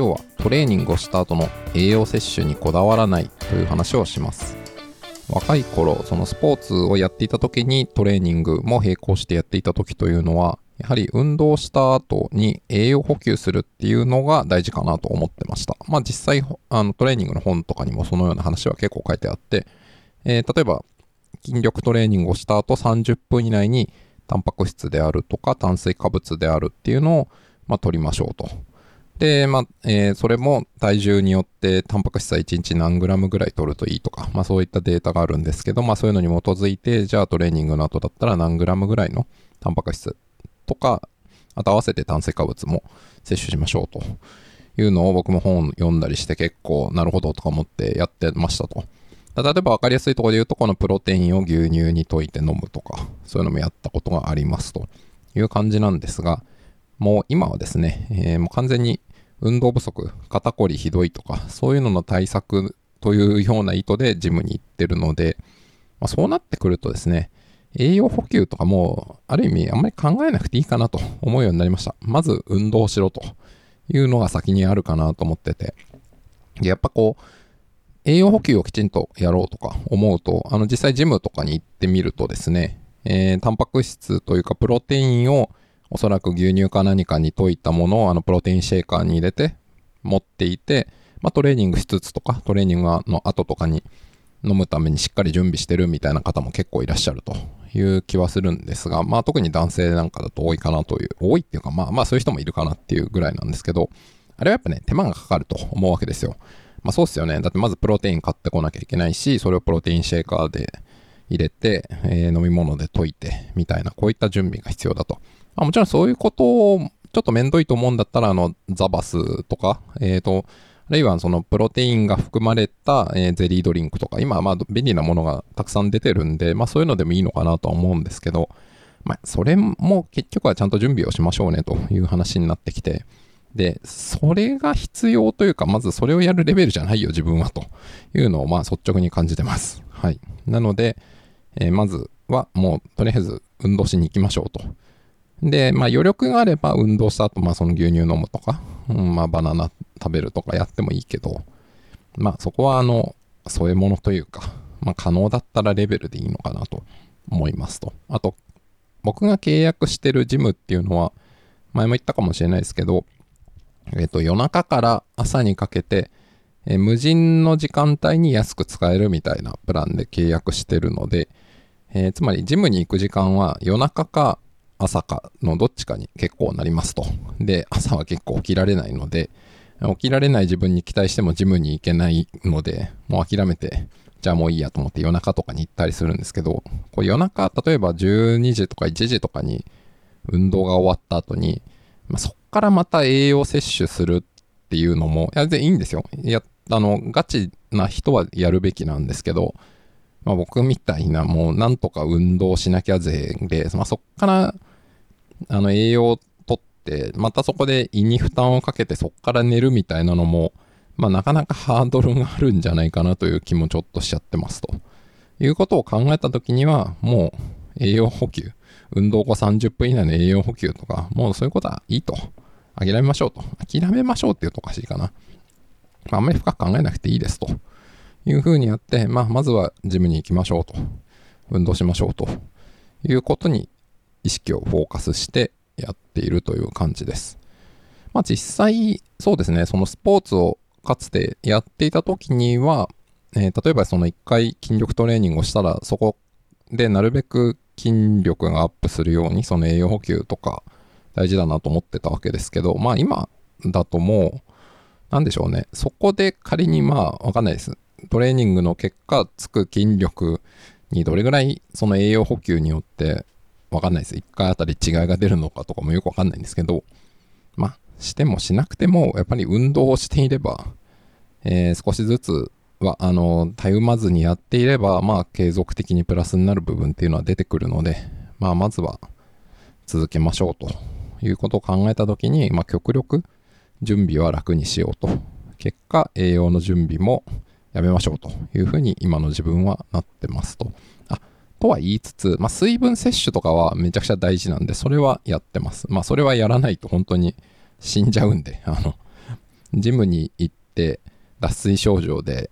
今日はトレーニングをした後の栄養摂取にこだわらないという話をします若い頃そのスポーツをやっていた時にトレーニングも並行してやっていた時というのはやはり運動した後に栄養補給するっていうのが大事かなと思ってましたまあ実際あのトレーニングの本とかにもそのような話は結構書いてあって、えー、例えば筋力トレーニングをした後30分以内にタンパク質であるとか炭水化物であるっていうのを、まあ、取りましょうと。で、まあ、えー、それも体重によってタンパク質は1日何グラムぐらい取るといいとか、まあそういったデータがあるんですけど、まあそういうのに基づいて、じゃあトレーニングの後だったら何グラムぐらいのタンパク質とか、あと合わせて炭水化物も摂取しましょうというのを僕も本読んだりして結構なるほどとか思ってやってましたと。例えば分かりやすいところで言うと、このプロテインを牛乳に溶いて飲むとか、そういうのもやったことがありますという感じなんですが、もう今はですね、えー、もう完全に運動不足、肩こりひどいとか、そういうのの対策というような意図でジムに行ってるので、まあ、そうなってくるとですね、栄養補給とかも、ある意味あんまり考えなくていいかなと思うようになりました。まず運動しろというのが先にあるかなと思ってて。で、やっぱこう、栄養補給をきちんとやろうとか思うと、あの実際ジムとかに行ってみるとですね、えー、タンパク質というかプロテインをおそらく牛乳か何かに溶いたものをあのプロテインシェーカーに入れて持っていて、まあ、トレーニングしつつとかトレーニングの後とかに飲むためにしっかり準備してるみたいな方も結構いらっしゃるという気はするんですが、まあ特に男性なんかだと多いかなという、多いっていうかまあまあそういう人もいるかなっていうぐらいなんですけど、あれはやっぱね、手間がかかると思うわけですよ。まあそうっすよね。だってまずプロテイン買ってこなきゃいけないし、それをプロテインシェーカーで入れて、えー、飲み物で溶いてみたいな、こういった準備が必要だと。あ、もちろんそういうことをちょっとめんどいと思うんだったら、あの、ザバスとか、えっ、ー、と、あるいはそのプロテインが含まれた、えー、ゼリードリンクとか、今まあ便利なものがたくさん出てるんで、まあそういうのでもいいのかなとは思うんですけど、まあそれも結局はちゃんと準備をしましょうねという話になってきて、で、それが必要というか、まずそれをやるレベルじゃないよ自分はというのをまあ率直に感じてます。はい。なので、えー、まずはもうとりあえず運動しに行きましょうと。で、まあ余力があれば運動した後、まあその牛乳飲むとか、うん、まあバナナ食べるとかやってもいいけど、まあそこはあの、添え物というか、まあ可能だったらレベルでいいのかなと思いますと。あと、僕が契約してるジムっていうのは、前も言ったかもしれないですけど、えっ、ー、と、夜中から朝にかけて、えー、無人の時間帯に安く使えるみたいなプランで契約してるので、えー、つまりジムに行く時間は夜中か朝かのどっちかに結構なりますと。で、朝は結構起きられないので、起きられない自分に期待してもジムに行けないので、もう諦めて、じゃあもういいやと思って夜中とかに行ったりするんですけど、こう夜中、例えば12時とか1時とかに運動が終わった後に、まあ、そっからまた栄養摂取するっていうのも、や、全然いいんですよ。いや、あの、ガチな人はやるべきなんですけど、まあ、僕みたいなもうなんとか運動しなきゃぜで、まあ、そっからあの栄養をとって、またそこで胃に負担をかけてそこから寝るみたいなのも、まあなかなか ハードルがあるんじゃないかなという気もちょっとしちゃってますと。いうことを考えたときには、もう栄養補給、運動後30分以内の栄養補給とか、もうそういうことはいいと。諦めましょうと。諦めましょうって言うとおかしいかな。あ、あんまり深く考えなくていいですと。いうふうにやって、まあ、まずはジムに行きましょうと。運動しましょうということに意識をフォーカスしてやっているという感じです。まあ実際、そうですね、そのスポーツをかつてやっていた時には、えー、例えばその1回筋力トレーニングをしたら、そこでなるべく筋力がアップするように、その栄養補給とか大事だなと思ってたわけですけど、まあ今だともう、なんでしょうね、そこで仮にまあわかんないです。トレーニングの結果つく筋力にどれぐらいその栄養補給によってわかんないです。1回あたり違いが出るのかとかもよくわかんないんですけど、まあ、してもしなくても、やっぱり運動をしていれば、えー、少しずつは、あの、たゆまずにやっていれば、まあ、継続的にプラスになる部分っていうのは出てくるので、まあ、まずは続けましょうということを考えたときに、まあ、極力準備は楽にしようと。結果、栄養の準備もやめましょうというふうに今の自分はなってますと。とは言いつつ、まあ、水分摂取とかはめちゃくちゃ大事なんで、それはやってます。まあ、それはやらないと本当に死んじゃうんで、あの、ジムに行って脱水症状で、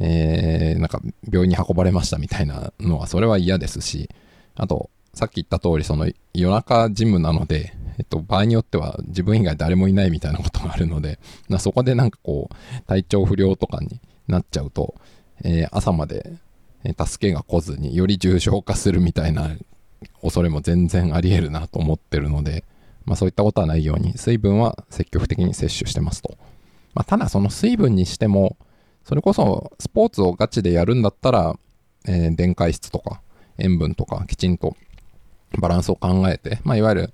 えー、なんか病院に運ばれましたみたいなのはそれは嫌ですし、あと、さっき言った通り、その夜中ジムなので、えっと、場合によっては自分以外誰もいないみたいなことがあるので、そこでなんかこう、体調不良とかになっちゃうと、えー、朝まで助けが来ずにより重症化するみたいな恐れも全然あり得るなと思ってるので、まあそういったことはないように、水分は積極的に摂取してますと。まあただその水分にしても、それこそスポーツをガチでやるんだったら、えー、電解質とか塩分とかきちんとバランスを考えて、まあいわゆる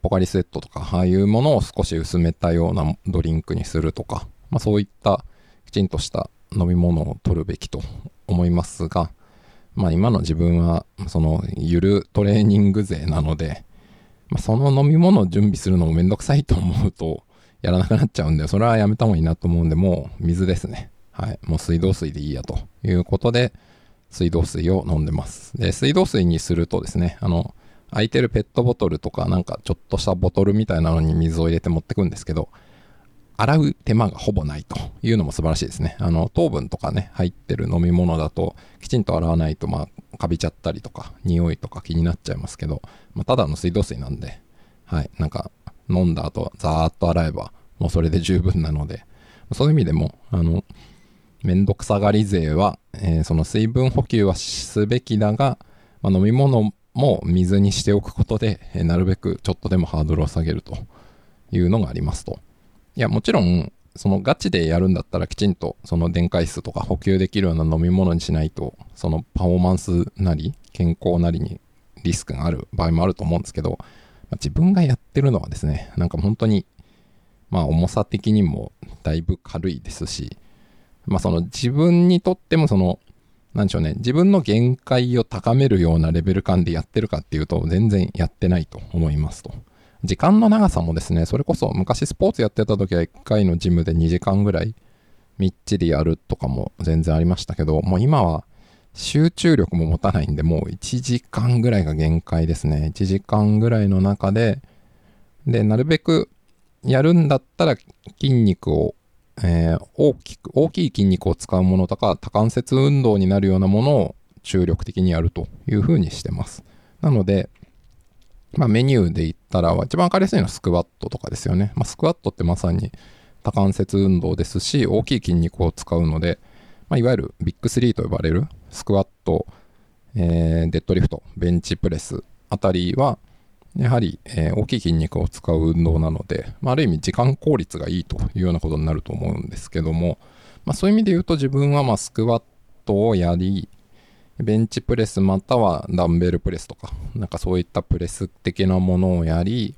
ポカリスエットとか、ああいうものを少し薄めたようなドリンクにするとか、まあそういったきちんとした飲み物を取るべきと思いますが、まあ今の自分はそのゆるトレーニング勢なので、まあ、その飲み物を準備するのもめんどくさいと思うとやらなくなっちゃうんで、それはやめた方がいいなと思うんで、もう水ですね。はい。もう水道水でいいやということで、水道水を飲んでます。で、水道水にするとですね、あの、空いてるペットボトルとかなんかちょっとしたボトルみたいなのに水を入れて持ってくんですけど、洗う手間がほぼないというのも素晴らしいですね。あの、糖分とかね、入ってる飲み物だと、きちんと洗わないと、まあ、かびちゃったりとか、匂いとか気になっちゃいますけど、まあ、ただの水道水なんで、はい、なんか、飲んだ後、ザーッと洗えば、もうそれで十分なので、そういう意味でも、あの、めんどくさがり勢は、えー、その水分補給はすべきだが、まあ、飲み物も水にしておくことで、えー、なるべくちょっとでもハードルを下げるというのがありますと。いや、もちろん、そのガチでやるんだったらきちんとその電解質とか補給できるような飲み物にしないと、そのパフォーマンスなり健康なりにリスクがある場合もあると思うんですけど、まあ、自分がやってるのはですね、なんか本当に、まあ重さ的にもだいぶ軽いですし、まあその自分にとってもその、なんでしょうね、自分の限界を高めるようなレベル感でやってるかっていうと全然やってないと思いますと。時間の長さもですね、それこそ昔スポーツやってた時は1回のジムで2時間ぐらいみっちりやるとかも全然ありましたけど、もう今は集中力も持たないんで、もう1時間ぐらいが限界ですね。1時間ぐらいの中で、で、なるべくやるんだったら筋肉を、えー、大きく、大きい筋肉を使うものとか、多関節運動になるようなものを注力的にやるというふうにしてます。なので、まあ、メニューで言ったら、一番わかりやすいのはスクワットとかですよね。まあ、スクワットってまさに多関節運動ですし、大きい筋肉を使うので、まあ、いわゆるビッグ3と呼ばれるスクワット、えー、デッドリフト、ベンチプレスあたりは、やはり、えー、大きい筋肉を使う運動なので、まあ、ある意味時間効率がいいというようなことになると思うんですけども、まあ、そういう意味で言うと自分はまスクワットをやり、ベンチプレスまたはダンベルプレスとか、なんかそういったプレス的なものをやり、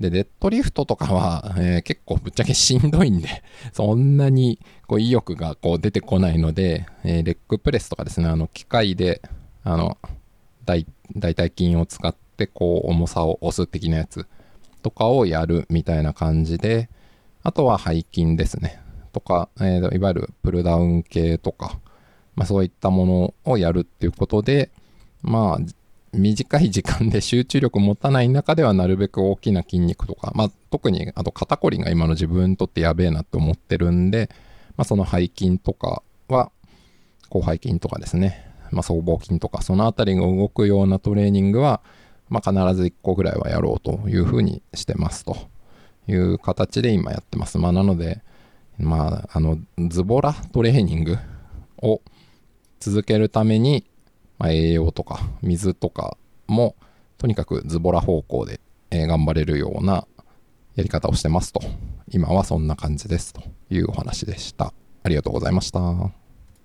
で、デッドリフトとかは、えー、結構ぶっちゃけしんどいんで、そんなにこう意欲がこう出てこないので、えー、レッグプレスとかですね、あの機械で、あの、大、大腿筋を使ってこう重さを押す的なやつとかをやるみたいな感じで、あとは背筋ですね。とか、えー、いわゆるプルダウン系とか、まあ、そういったものをやるっていうことで、まあ、短い時間で集中力を持たない中ではなるべく大きな筋肉とか、まあ、特にあと肩こりが今の自分にとってやべえなって思ってるんで、まあ、その背筋とかは広背筋とかですね、まあ、僧帽筋とかそのあたりが動くようなトレーニングは、まあ、必ず1個ぐらいはやろうというふうにしてますという形で今やってます。まあ、なので、まあ、あのズボラトレーニングを続けるために、まあ、栄養とか水とかもとにかくズボラ方向で、え、頑張れるようなやり方をしてますと。今はそんな感じですというお話でした。ありがとうございました。